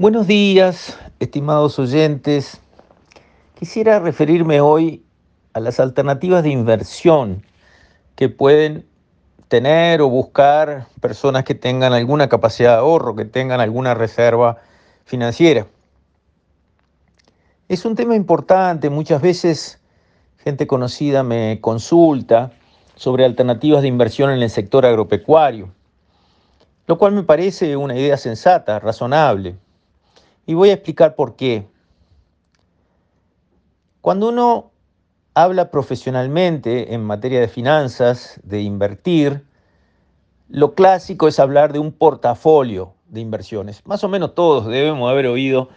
Buenos días, estimados oyentes. Quisiera referirme hoy a las alternativas de inversión que pueden tener o buscar personas que tengan alguna capacidad de ahorro, que tengan alguna reserva financiera. Es un tema importante, muchas veces gente conocida me consulta sobre alternativas de inversión en el sector agropecuario, lo cual me parece una idea sensata, razonable. Y voy a explicar por qué. Cuando uno habla profesionalmente en materia de finanzas, de invertir, lo clásico es hablar de un portafolio de inversiones. Más o menos todos debemos haber oído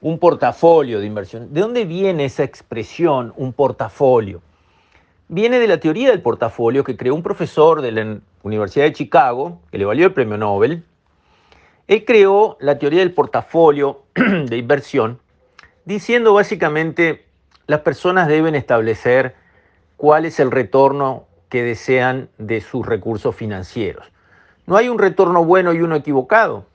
un portafolio de inversiones. ¿De dónde viene esa expresión, un portafolio? viene de la teoría del portafolio que creó un profesor de la Universidad de Chicago, que le valió el premio Nobel. Él creó la teoría del portafolio de inversión, diciendo básicamente las personas deben establecer cuál es el retorno que desean de sus recursos financieros. No hay un retorno bueno y uno equivocado.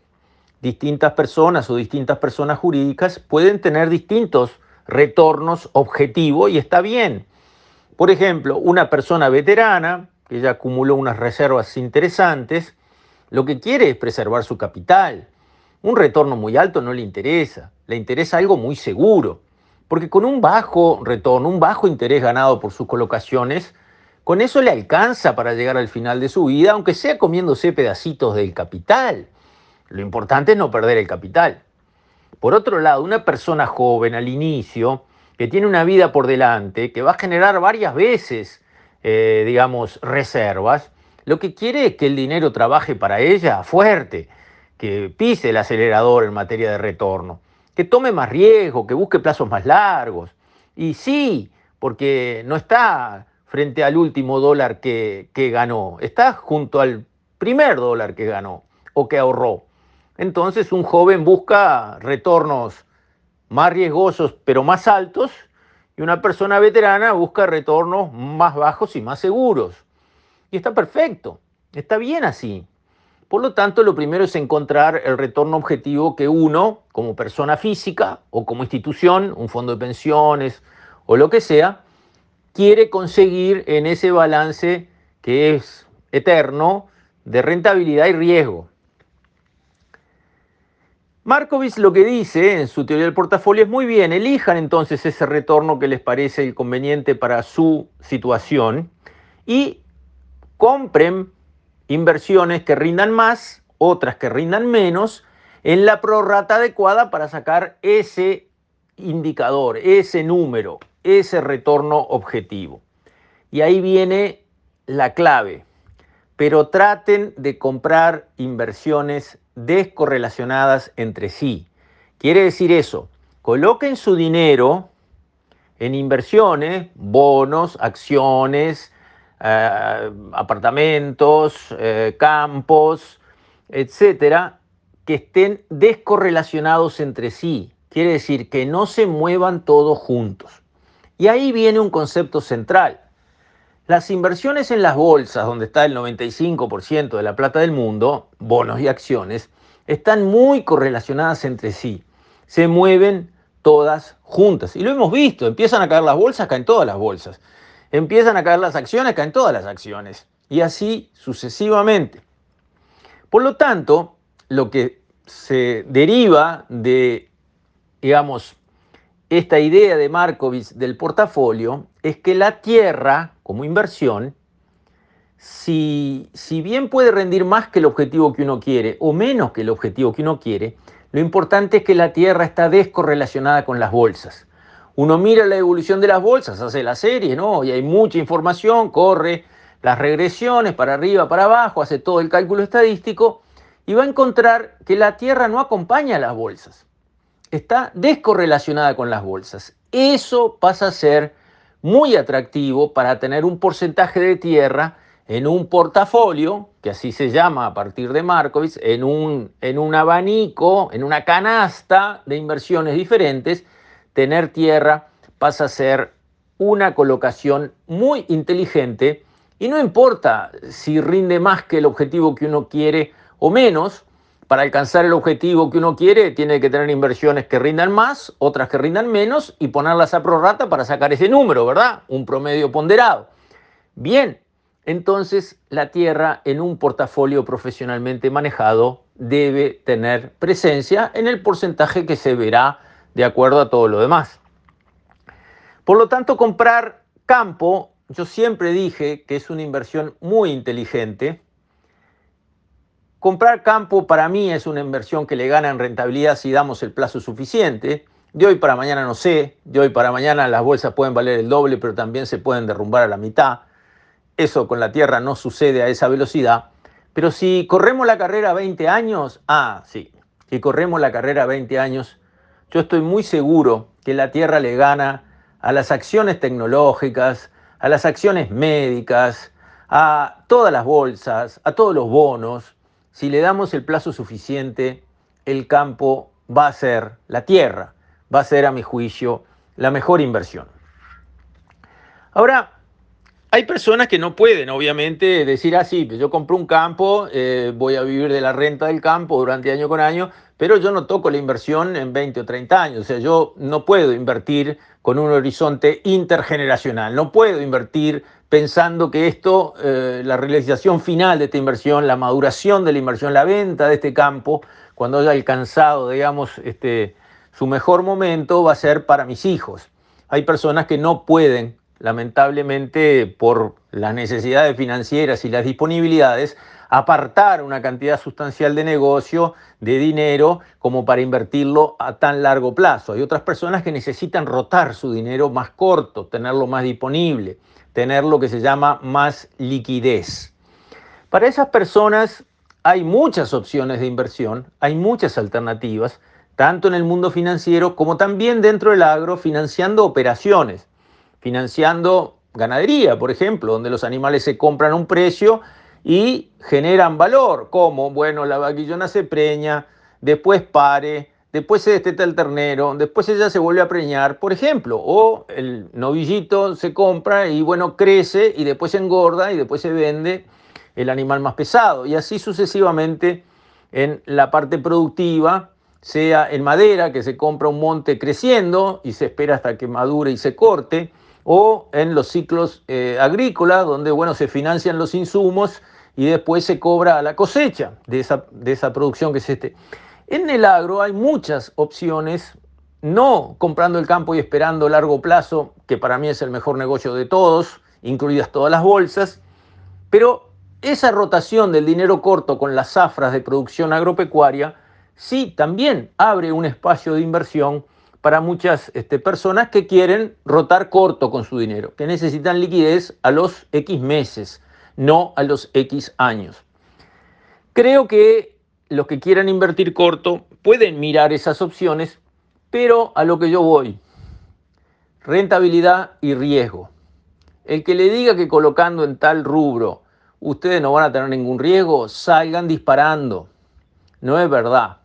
Distintas personas o distintas personas jurídicas pueden tener distintos retornos objetivos y está bien. Por ejemplo, una persona veterana que ya acumuló unas reservas interesantes, lo que quiere es preservar su capital. Un retorno muy alto no le interesa, le interesa algo muy seguro, porque con un bajo retorno, un bajo interés ganado por sus colocaciones, con eso le alcanza para llegar al final de su vida, aunque sea comiéndose pedacitos del capital. Lo importante es no perder el capital. Por otro lado, una persona joven al inicio que tiene una vida por delante, que va a generar varias veces, eh, digamos, reservas, lo que quiere es que el dinero trabaje para ella fuerte, que pise el acelerador en materia de retorno, que tome más riesgo, que busque plazos más largos. Y sí, porque no está frente al último dólar que, que ganó, está junto al primer dólar que ganó o que ahorró. Entonces un joven busca retornos más riesgosos pero más altos y una persona veterana busca retornos más bajos y más seguros. Y está perfecto, está bien así. Por lo tanto, lo primero es encontrar el retorno objetivo que uno, como persona física o como institución, un fondo de pensiones o lo que sea, quiere conseguir en ese balance que es eterno de rentabilidad y riesgo. Markovich lo que dice en su teoría del portafolio es muy bien, elijan entonces ese retorno que les parece conveniente para su situación y compren inversiones que rindan más, otras que rindan menos, en la prorrata adecuada para sacar ese indicador, ese número, ese retorno objetivo. Y ahí viene la clave. Pero traten de comprar inversiones descorrelacionadas entre sí. Quiere decir eso, coloquen su dinero en inversiones, bonos, acciones, eh, apartamentos, eh, campos, etcétera, que estén descorrelacionados entre sí. Quiere decir que no se muevan todos juntos. Y ahí viene un concepto central. Las inversiones en las bolsas, donde está el 95% de la plata del mundo, bonos y acciones, están muy correlacionadas entre sí. Se mueven todas juntas. Y lo hemos visto, empiezan a caer las bolsas, caen todas las bolsas. Empiezan a caer las acciones, caen todas las acciones. Y así sucesivamente. Por lo tanto, lo que se deriva de, digamos, esta idea de Markovich del portafolio es que la tierra como inversión, si, si bien puede rendir más que el objetivo que uno quiere o menos que el objetivo que uno quiere, lo importante es que la Tierra está descorrelacionada con las bolsas. Uno mira la evolución de las bolsas, hace la serie, ¿no? Y hay mucha información, corre las regresiones para arriba, para abajo, hace todo el cálculo estadístico y va a encontrar que la Tierra no acompaña a las bolsas. Está descorrelacionada con las bolsas. Eso pasa a ser muy atractivo para tener un porcentaje de tierra en un portafolio, que así se llama a partir de Markovich, en un, en un abanico, en una canasta de inversiones diferentes, tener tierra pasa a ser una colocación muy inteligente y no importa si rinde más que el objetivo que uno quiere o menos, para alcanzar el objetivo que uno quiere, tiene que tener inversiones que rindan más, otras que rindan menos y ponerlas a prorrata para sacar ese número, ¿verdad? Un promedio ponderado. Bien, entonces la tierra en un portafolio profesionalmente manejado debe tener presencia en el porcentaje que se verá de acuerdo a todo lo demás. Por lo tanto, comprar campo, yo siempre dije que es una inversión muy inteligente. Comprar campo para mí es una inversión que le gana en rentabilidad si damos el plazo suficiente. De hoy para mañana no sé, de hoy para mañana las bolsas pueden valer el doble, pero también se pueden derrumbar a la mitad. Eso con la Tierra no sucede a esa velocidad. Pero si corremos la carrera 20 años, ah, sí, si corremos la carrera 20 años, yo estoy muy seguro que la Tierra le gana a las acciones tecnológicas, a las acciones médicas, a todas las bolsas, a todos los bonos. Si le damos el plazo suficiente, el campo va a ser la Tierra, va a ser, a mi juicio, la mejor inversión. Ahora, hay personas que no pueden, obviamente, decir así, ah, yo compro un campo, eh, voy a vivir de la renta del campo durante año con año, pero yo no toco la inversión en 20 o 30 años. O sea, yo no puedo invertir con un horizonte intergeneracional, no puedo invertir pensando que esto, eh, la realización final de esta inversión, la maduración de la inversión, la venta de este campo, cuando haya alcanzado, digamos, este, su mejor momento, va a ser para mis hijos. Hay personas que no pueden lamentablemente por las necesidades financieras y las disponibilidades, apartar una cantidad sustancial de negocio, de dinero, como para invertirlo a tan largo plazo. Hay otras personas que necesitan rotar su dinero más corto, tenerlo más disponible, tener lo que se llama más liquidez. Para esas personas hay muchas opciones de inversión, hay muchas alternativas, tanto en el mundo financiero como también dentro del agro, financiando operaciones financiando ganadería, por ejemplo, donde los animales se compran a un precio y generan valor, como, bueno, la vaquillona se preña, después pare, después se desteta el ternero, después ella se vuelve a preñar, por ejemplo, o el novillito se compra y, bueno, crece y después se engorda y después se vende el animal más pesado, y así sucesivamente en la parte productiva, sea en madera, que se compra un monte creciendo y se espera hasta que madure y se corte, o en los ciclos eh, agrícolas, donde bueno, se financian los insumos y después se cobra la cosecha de esa, de esa producción que se esté. En el agro hay muchas opciones, no comprando el campo y esperando largo plazo, que para mí es el mejor negocio de todos, incluidas todas las bolsas, pero esa rotación del dinero corto con las zafras de producción agropecuaria sí también abre un espacio de inversión para muchas este, personas que quieren rotar corto con su dinero, que necesitan liquidez a los X meses, no a los X años. Creo que los que quieran invertir corto pueden mirar esas opciones, pero a lo que yo voy, rentabilidad y riesgo. El que le diga que colocando en tal rubro ustedes no van a tener ningún riesgo, salgan disparando. No es verdad.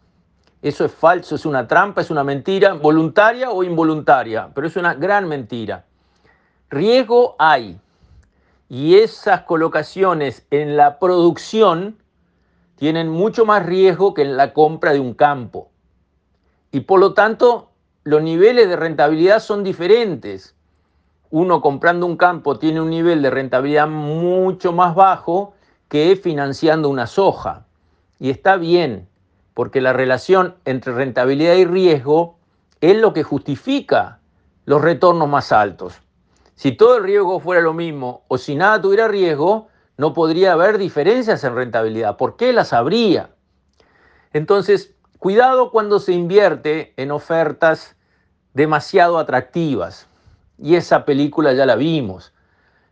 Eso es falso, es una trampa, es una mentira, voluntaria o involuntaria, pero es una gran mentira. Riesgo hay. Y esas colocaciones en la producción tienen mucho más riesgo que en la compra de un campo. Y por lo tanto, los niveles de rentabilidad son diferentes. Uno comprando un campo tiene un nivel de rentabilidad mucho más bajo que financiando una soja. Y está bien, porque la relación entre rentabilidad y riesgo es lo que justifica los retornos más altos. Si todo el riesgo fuera lo mismo o si nada tuviera riesgo, no podría haber diferencias en rentabilidad. ¿Por qué las habría? Entonces, cuidado cuando se invierte en ofertas demasiado atractivas. Y esa película ya la vimos.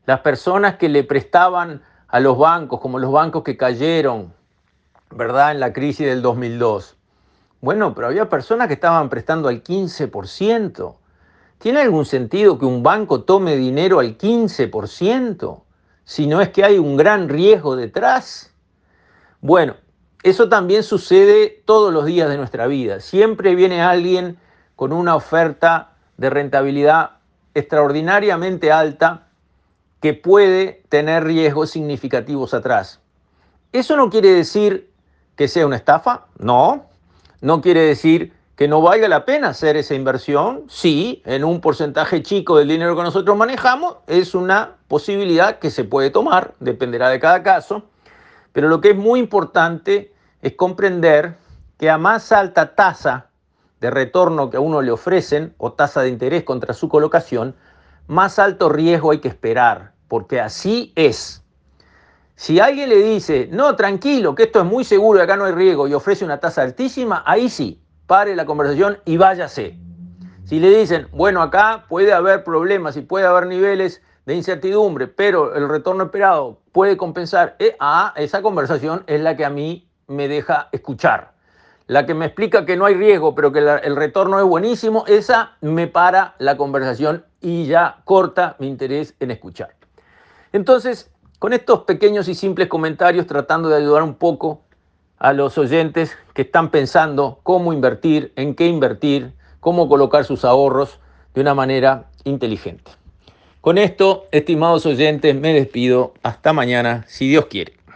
Las personas que le prestaban a los bancos, como los bancos que cayeron, ¿verdad? En la crisis del 2002. Bueno, pero había personas que estaban prestando al 15%. ¿Tiene algún sentido que un banco tome dinero al 15%? Si no es que hay un gran riesgo detrás. Bueno, eso también sucede todos los días de nuestra vida. Siempre viene alguien con una oferta de rentabilidad extraordinariamente alta que puede tener riesgos significativos atrás. Eso no quiere decir que sea una estafa? No. No quiere decir que no valga la pena hacer esa inversión. Sí, en un porcentaje chico del dinero que nosotros manejamos es una posibilidad que se puede tomar, dependerá de cada caso. Pero lo que es muy importante es comprender que a más alta tasa de retorno que a uno le ofrecen o tasa de interés contra su colocación, más alto riesgo hay que esperar, porque así es. Si alguien le dice, no, tranquilo, que esto es muy seguro y acá no hay riesgo y ofrece una tasa altísima, ahí sí, pare la conversación y váyase. Si le dicen, bueno, acá puede haber problemas y puede haber niveles de incertidumbre, pero el retorno esperado puede compensar, eh, ah, esa conversación es la que a mí me deja escuchar. La que me explica que no hay riesgo, pero que el retorno es buenísimo, esa me para la conversación y ya corta mi interés en escuchar. Entonces, con estos pequeños y simples comentarios, tratando de ayudar un poco a los oyentes que están pensando cómo invertir, en qué invertir, cómo colocar sus ahorros de una manera inteligente. Con esto, estimados oyentes, me despido. Hasta mañana, si Dios quiere.